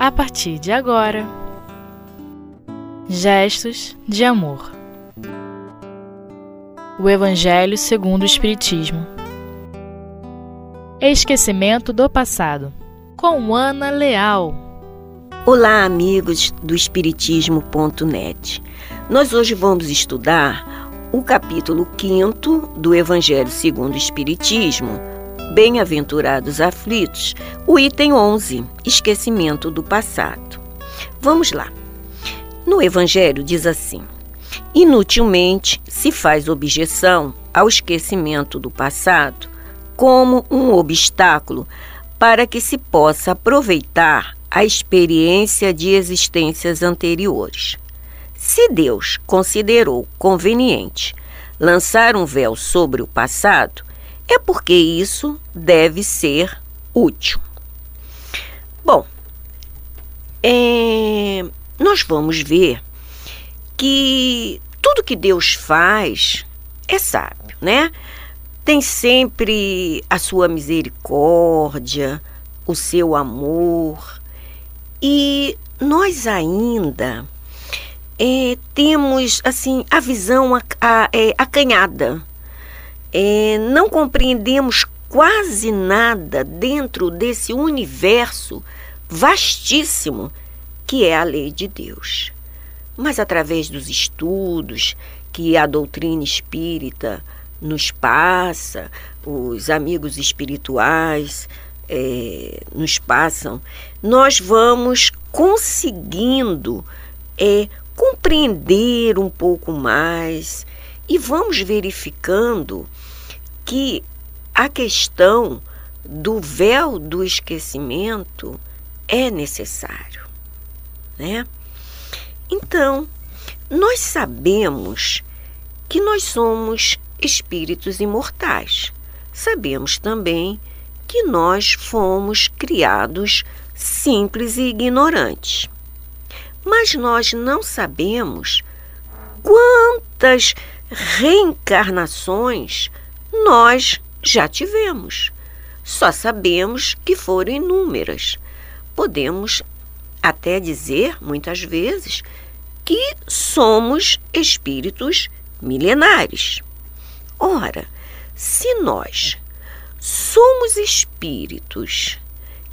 a partir de agora. Gestos de amor. O Evangelho segundo o Espiritismo. Esquecimento do passado. Com Ana Leal. Olá, amigos do Espiritismo.net. Nós hoje vamos estudar o capítulo 5 do Evangelho segundo o Espiritismo Bem-aventurados aflitos, o item 11, esquecimento do passado. Vamos lá. No Evangelho diz assim: Inutilmente se faz objeção ao esquecimento do passado como um obstáculo para que se possa aproveitar a experiência de existências anteriores. Se Deus considerou conveniente lançar um véu sobre o passado, é porque isso deve ser útil. Bom, é, nós vamos ver que tudo que Deus faz é sábio, né? Tem sempre a sua misericórdia, o seu amor, e nós ainda é, temos assim a visão a, a, é, acanhada é, não compreendemos quase nada dentro desse universo vastíssimo que é a lei de Deus. Mas através dos estudos que a doutrina espírita nos passa, os amigos espirituais é, nos passam, nós vamos conseguindo é, compreender um pouco mais e vamos verificando que a questão do véu do esquecimento é necessário, né? Então, nós sabemos que nós somos espíritos imortais. Sabemos também que nós fomos criados simples e ignorantes. Mas nós não sabemos quantas reencarnações nós já tivemos. Só sabemos que foram inúmeras. Podemos até dizer, muitas vezes, que somos espíritos milenares. Ora, se nós somos espíritos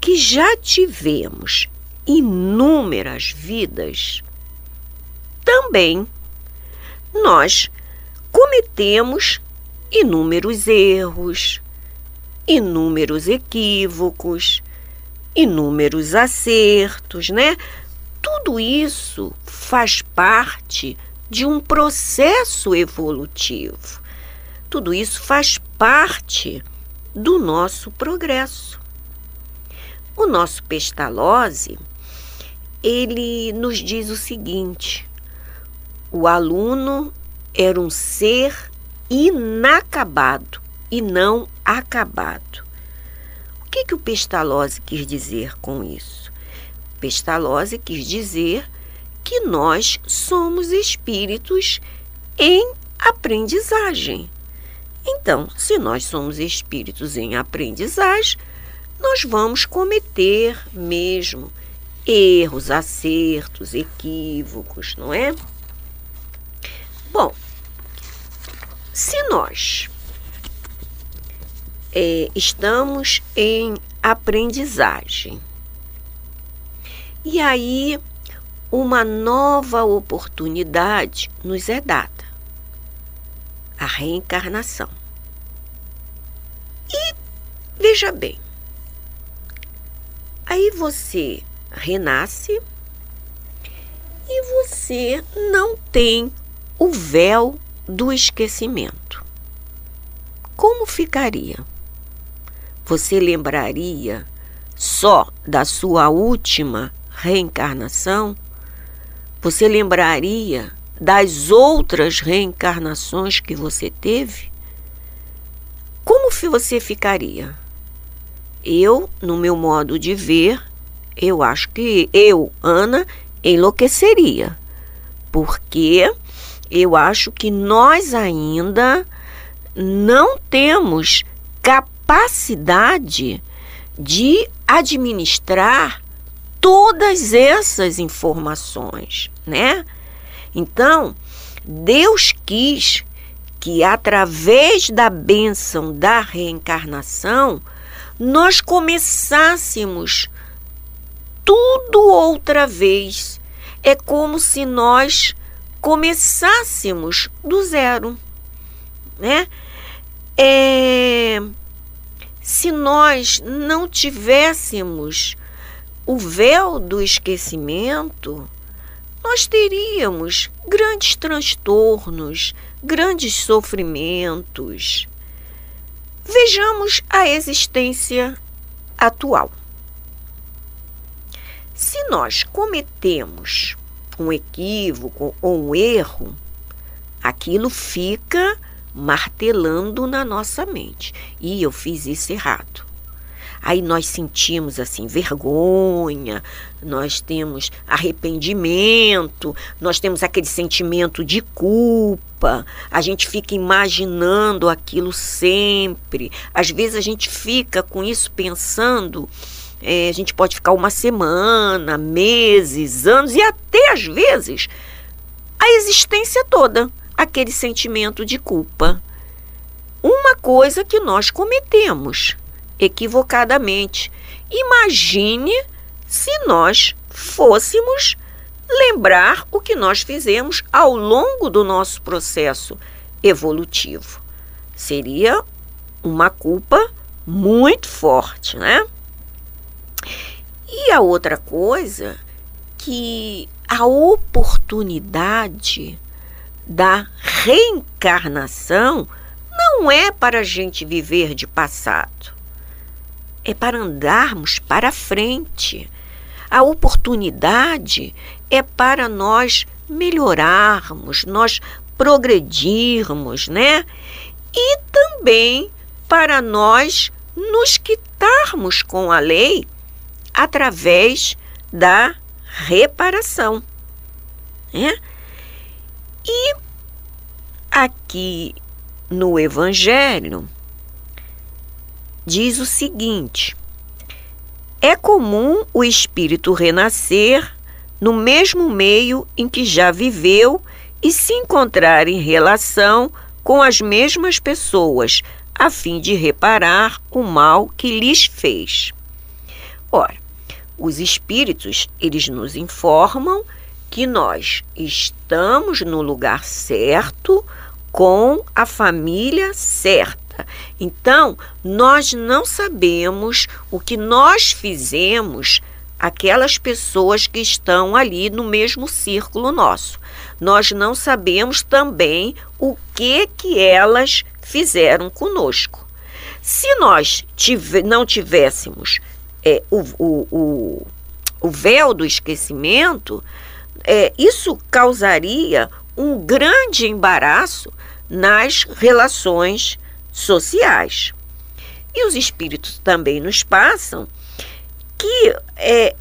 que já tivemos inúmeras vidas, também nós cometemos inúmeros erros, inúmeros equívocos, inúmeros acertos, né? Tudo isso faz parte de um processo evolutivo. Tudo isso faz parte do nosso progresso. O nosso Pestalozzi, ele nos diz o seguinte: o aluno era um ser inacabado e não acabado. O que, que o Pestalozzi quis dizer com isso? Pestalozzi quis dizer que nós somos espíritos em aprendizagem. Então, se nós somos espíritos em aprendizagem, nós vamos cometer mesmo erros, acertos, equívocos, não é? Bom, se nós é, estamos em aprendizagem e aí uma nova oportunidade nos é dada a reencarnação. E veja bem, aí você renasce e você não tem o véu do esquecimento. Como ficaria? Você lembraria só da sua última reencarnação? Você lembraria das outras reencarnações que você teve? Como você ficaria? Eu, no meu modo de ver, eu acho que eu, Ana, enlouqueceria. Porque eu acho que nós ainda não temos capacidade de administrar todas essas informações, né? Então, Deus quis que através da bênção da reencarnação nós começássemos tudo outra vez. É como se nós começássemos do zero, né? É, se nós não tivéssemos o véu do esquecimento, nós teríamos grandes transtornos, grandes sofrimentos. Vejamos a existência atual. Se nós cometemos um equívoco ou um erro, aquilo fica martelando na nossa mente. E eu fiz isso errado. Aí nós sentimos assim vergonha, nós temos arrependimento, nós temos aquele sentimento de culpa, a gente fica imaginando aquilo sempre. Às vezes a gente fica com isso pensando, é, a gente pode ficar uma semana, meses, anos e até às vezes a existência toda, aquele sentimento de culpa. Uma coisa que nós cometemos equivocadamente. Imagine se nós fôssemos lembrar o que nós fizemos ao longo do nosso processo evolutivo. Seria uma culpa muito forte, né? E a outra coisa que a oportunidade da reencarnação não é para a gente viver de passado é para andarmos para frente. A oportunidade é para nós melhorarmos, nós progredirmos, né? E também para nós nos quitarmos com a lei através da reparação. Né? E aqui no Evangelho, diz o seguinte: É comum o espírito renascer no mesmo meio em que já viveu e se encontrar em relação com as mesmas pessoas, a fim de reparar o mal que lhes fez. Ora, os espíritos, eles nos informam que nós estamos no lugar certo com a família certa então, nós não sabemos o que nós fizemos aquelas pessoas que estão ali no mesmo círculo nosso. Nós não sabemos também o que que elas fizeram conosco. Se nós tive, não tivéssemos é, o, o, o, o, véu do esquecimento, é, isso causaria um grande embaraço nas relações sociais. E os espíritos também nos passam que é,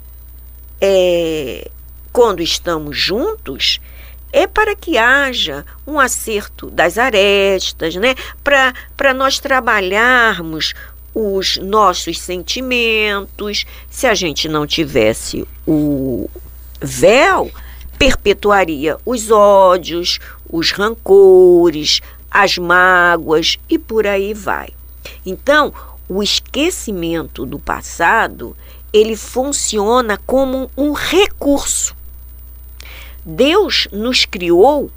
é, quando estamos juntos é para que haja um acerto das arestas, né? para nós trabalharmos os nossos sentimentos. Se a gente não tivesse o véu, perpetuaria os ódios, os rancores, as mágoas e por aí vai. Então, o esquecimento do passado, ele funciona como um recurso. Deus nos criou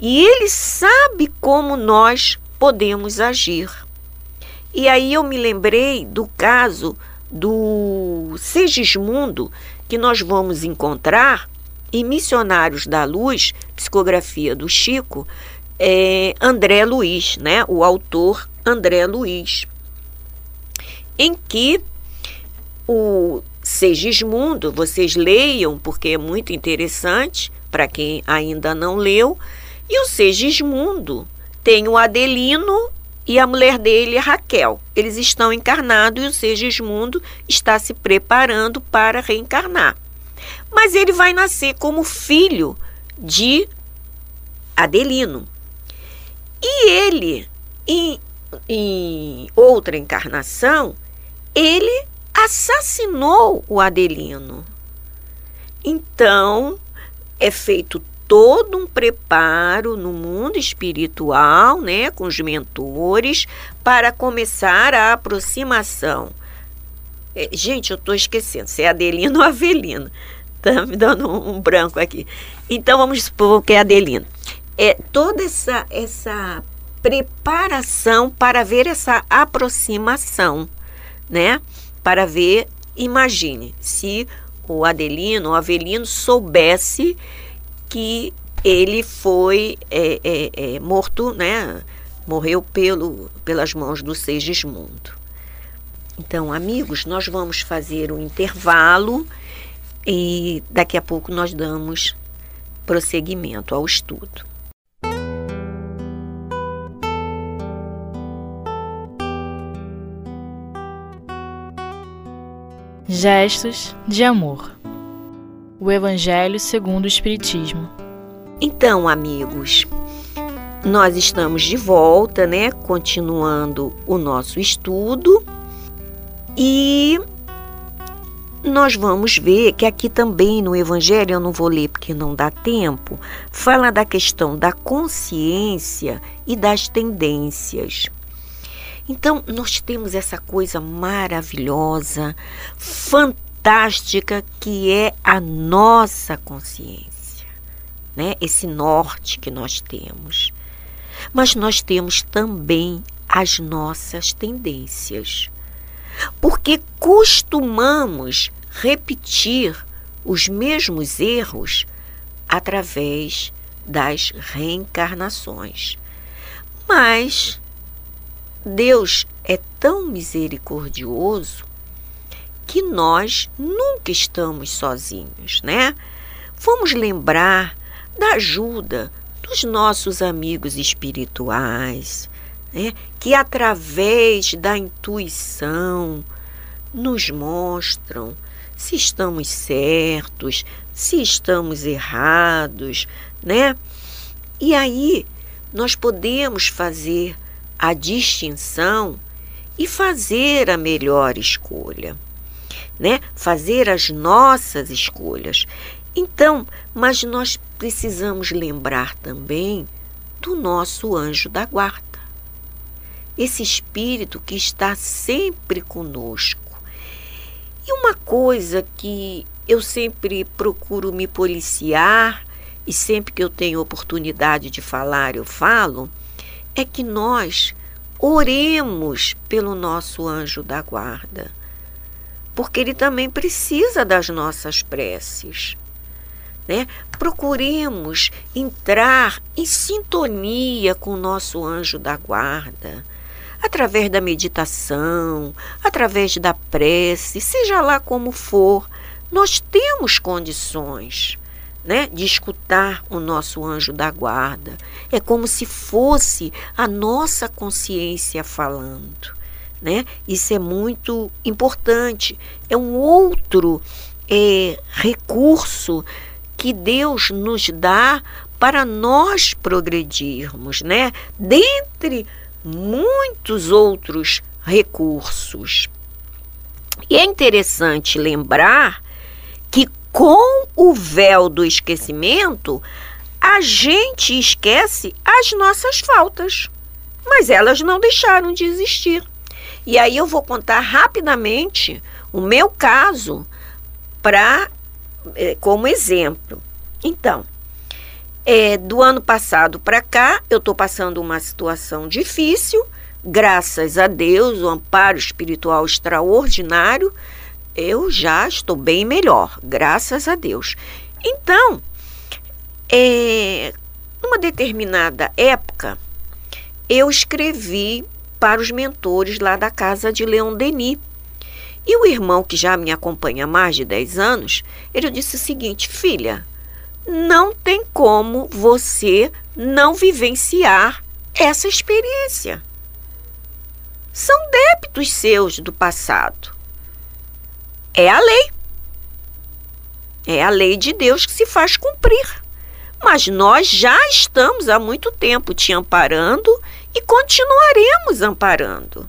e ele sabe como nós podemos agir. E aí eu me lembrei do caso do Segismundo, que nós vamos encontrar em Missionários da Luz, psicografia do Chico, é, André Luiz, né? o autor André Luiz, em que o Segismundo, vocês leiam porque é muito interessante para quem ainda não leu, e o Segismundo tem o Adelino e a mulher dele, Raquel. Eles estão encarnados e o Segismundo está se preparando para reencarnar. Mas ele vai nascer como filho de Adelino. E ele, em, em outra encarnação, ele assassinou o Adelino. Então, é feito todo um preparo no mundo espiritual, né, com os mentores, para começar a aproximação. É, gente, eu estou esquecendo se é Adelino ou Avelino. Tá me dando um, um, branco aqui. Então vamos supor que é Adelino. É toda essa essa preparação para ver essa aproximação, né? Para ver, imagine, se o Adelino, o Avelino soubesse que ele foi é, é, é, morto, né? Morreu pelo, pelas mãos do Segismundo. Então, amigos, nós vamos fazer um intervalo e daqui a pouco nós damos prosseguimento ao estudo. Gestos de amor. O Evangelho segundo o Espiritismo. Então, amigos, nós estamos de volta, né? Continuando o nosso estudo. E nós vamos ver que aqui também no Evangelho, eu não vou ler porque não dá tempo, fala da questão da consciência e das tendências. Então, nós temos essa coisa maravilhosa, fantástica, que é a nossa consciência, né? Esse norte que nós temos. Mas nós temos também as nossas tendências. Porque costumamos repetir os mesmos erros através das reencarnações. Mas Deus é tão misericordioso que nós nunca estamos sozinhos, né? Vamos lembrar da ajuda dos nossos amigos espirituais, né? que através da intuição nos mostram se estamos certos, se estamos errados, né? E aí nós podemos fazer a distinção e fazer a melhor escolha, né? Fazer as nossas escolhas. Então, mas nós precisamos lembrar também do nosso anjo da guarda. Esse espírito que está sempre conosco. E uma coisa que eu sempre procuro me policiar e sempre que eu tenho oportunidade de falar, eu falo, é que nós oremos pelo nosso anjo da guarda, porque ele também precisa das nossas preces. Né? Procuremos entrar em sintonia com o nosso anjo da guarda, através da meditação, através da prece, seja lá como for, nós temos condições né, de escutar o nosso anjo da guarda. É como se fosse a nossa consciência falando. Né? Isso é muito importante. É um outro é, recurso que Deus nos dá para nós progredirmos, né? Dentre muitos outros recursos. E é interessante lembrar que com o véu do esquecimento, a gente esquece as nossas faltas, mas elas não deixaram de existir. E aí eu vou contar rapidamente o meu caso para é, como exemplo. Então, é, do ano passado para cá, eu estou passando uma situação difícil, graças a Deus, o amparo espiritual extraordinário eu já estou bem melhor, graças a Deus. Então, é, numa determinada época, eu escrevi para os mentores lá da casa de Leon Denis. E o irmão, que já me acompanha há mais de 10 anos, ele disse o seguinte: filha, não tem como você não vivenciar essa experiência. São débitos seus do passado. É a lei. É a lei de Deus que se faz cumprir. Mas nós já estamos há muito tempo te amparando e continuaremos amparando.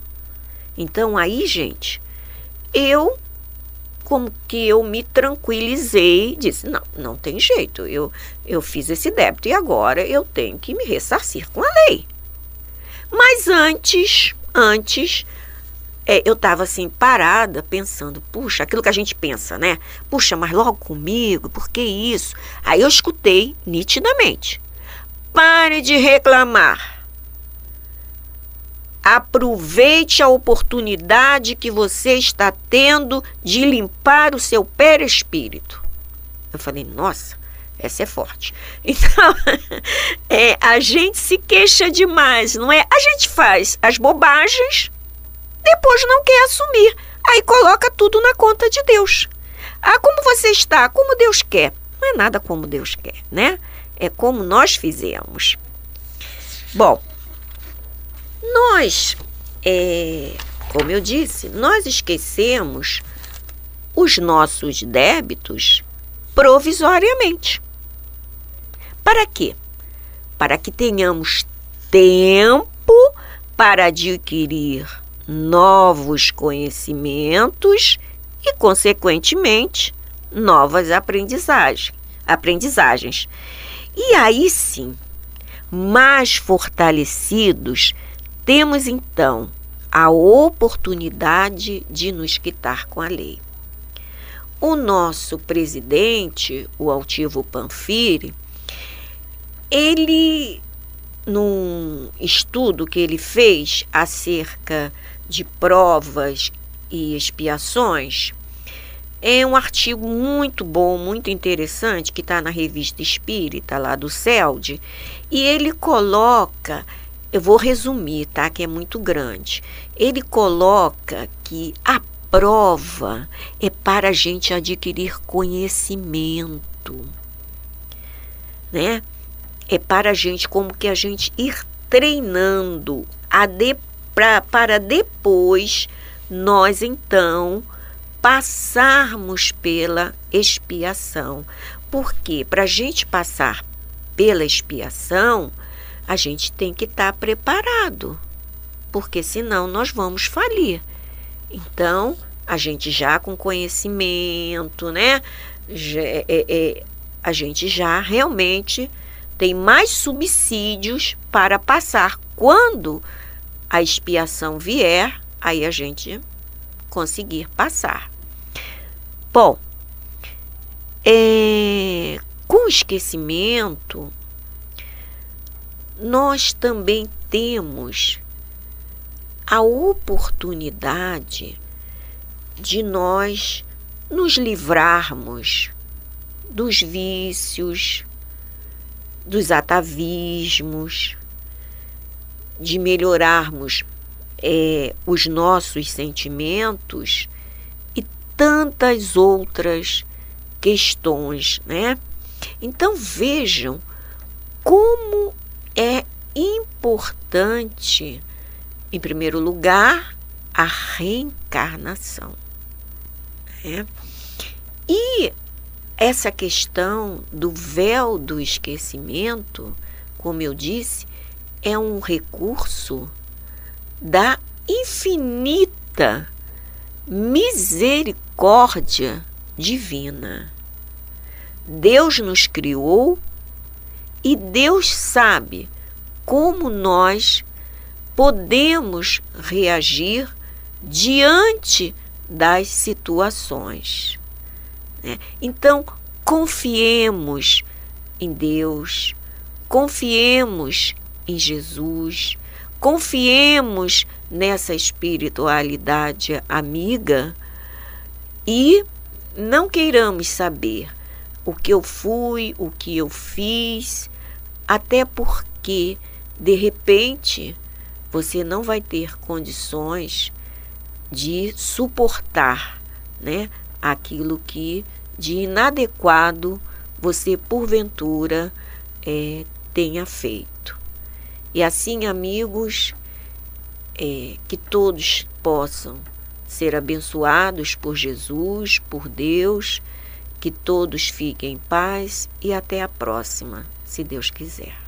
Então, aí, gente, eu como que eu me tranquilizei, disse: não, não tem jeito, eu, eu fiz esse débito e agora eu tenho que me ressarcir com a lei. Mas antes, antes, é, eu estava assim, parada, pensando, puxa, aquilo que a gente pensa, né? Puxa, mas logo comigo, por que isso? Aí eu escutei nitidamente. Pare de reclamar. Aproveite a oportunidade que você está tendo de limpar o seu perispírito. Eu falei, nossa, essa é forte. Então, é, a gente se queixa demais, não é? A gente faz as bobagens, depois não quer assumir. Aí coloca tudo na conta de Deus. Ah, como você está? Como Deus quer. Não é nada como Deus quer, né? É como nós fizemos. Bom, nós, é, como eu disse, nós esquecemos os nossos débitos provisoriamente. Para quê? Para que tenhamos tempo para adquirir novos conhecimentos e, consequentemente, novas aprendizagens. aprendizagens. E aí sim, mais fortalecidos temos então a oportunidade de nos quitar com a lei. O nosso presidente, o altivo Panfiri, ele, num estudo que ele fez acerca de provas e expiações, é um artigo muito bom, muito interessante, que está na revista Espírita, lá do CELD, e ele coloca eu vou resumir, tá? Que é muito grande. Ele coloca que a prova é para a gente adquirir conhecimento, né? É para a gente como que a gente ir treinando a de, pra, para depois nós então passarmos pela expiação. Porque para a gente passar pela expiação, a gente tem que estar tá preparado, porque senão nós vamos falir. Então, a gente já com conhecimento, né? Já, é, é, é, a gente já realmente tem mais subsídios para passar. Quando a expiação vier, aí a gente conseguir passar. Bom, é, com esquecimento, nós também temos a oportunidade de nós nos livrarmos dos vícios, dos atavismos, de melhorarmos é, os nossos sentimentos e tantas outras questões, né? Então vejam como é importante, em primeiro lugar, a reencarnação. Né? E essa questão do véu do esquecimento, como eu disse, é um recurso da infinita misericórdia divina. Deus nos criou e Deus sabe como nós podemos reagir diante das situações. Né? Então, confiemos em Deus, confiemos em Jesus, confiemos nessa espiritualidade amiga e não queiramos saber o que eu fui, o que eu fiz, até porque, de repente, você não vai ter condições de suportar né, aquilo que de inadequado você, porventura, é, tenha feito. E assim, amigos, é, que todos possam ser abençoados por Jesus, por Deus que todos fiquem em paz e até a próxima, se Deus quiser.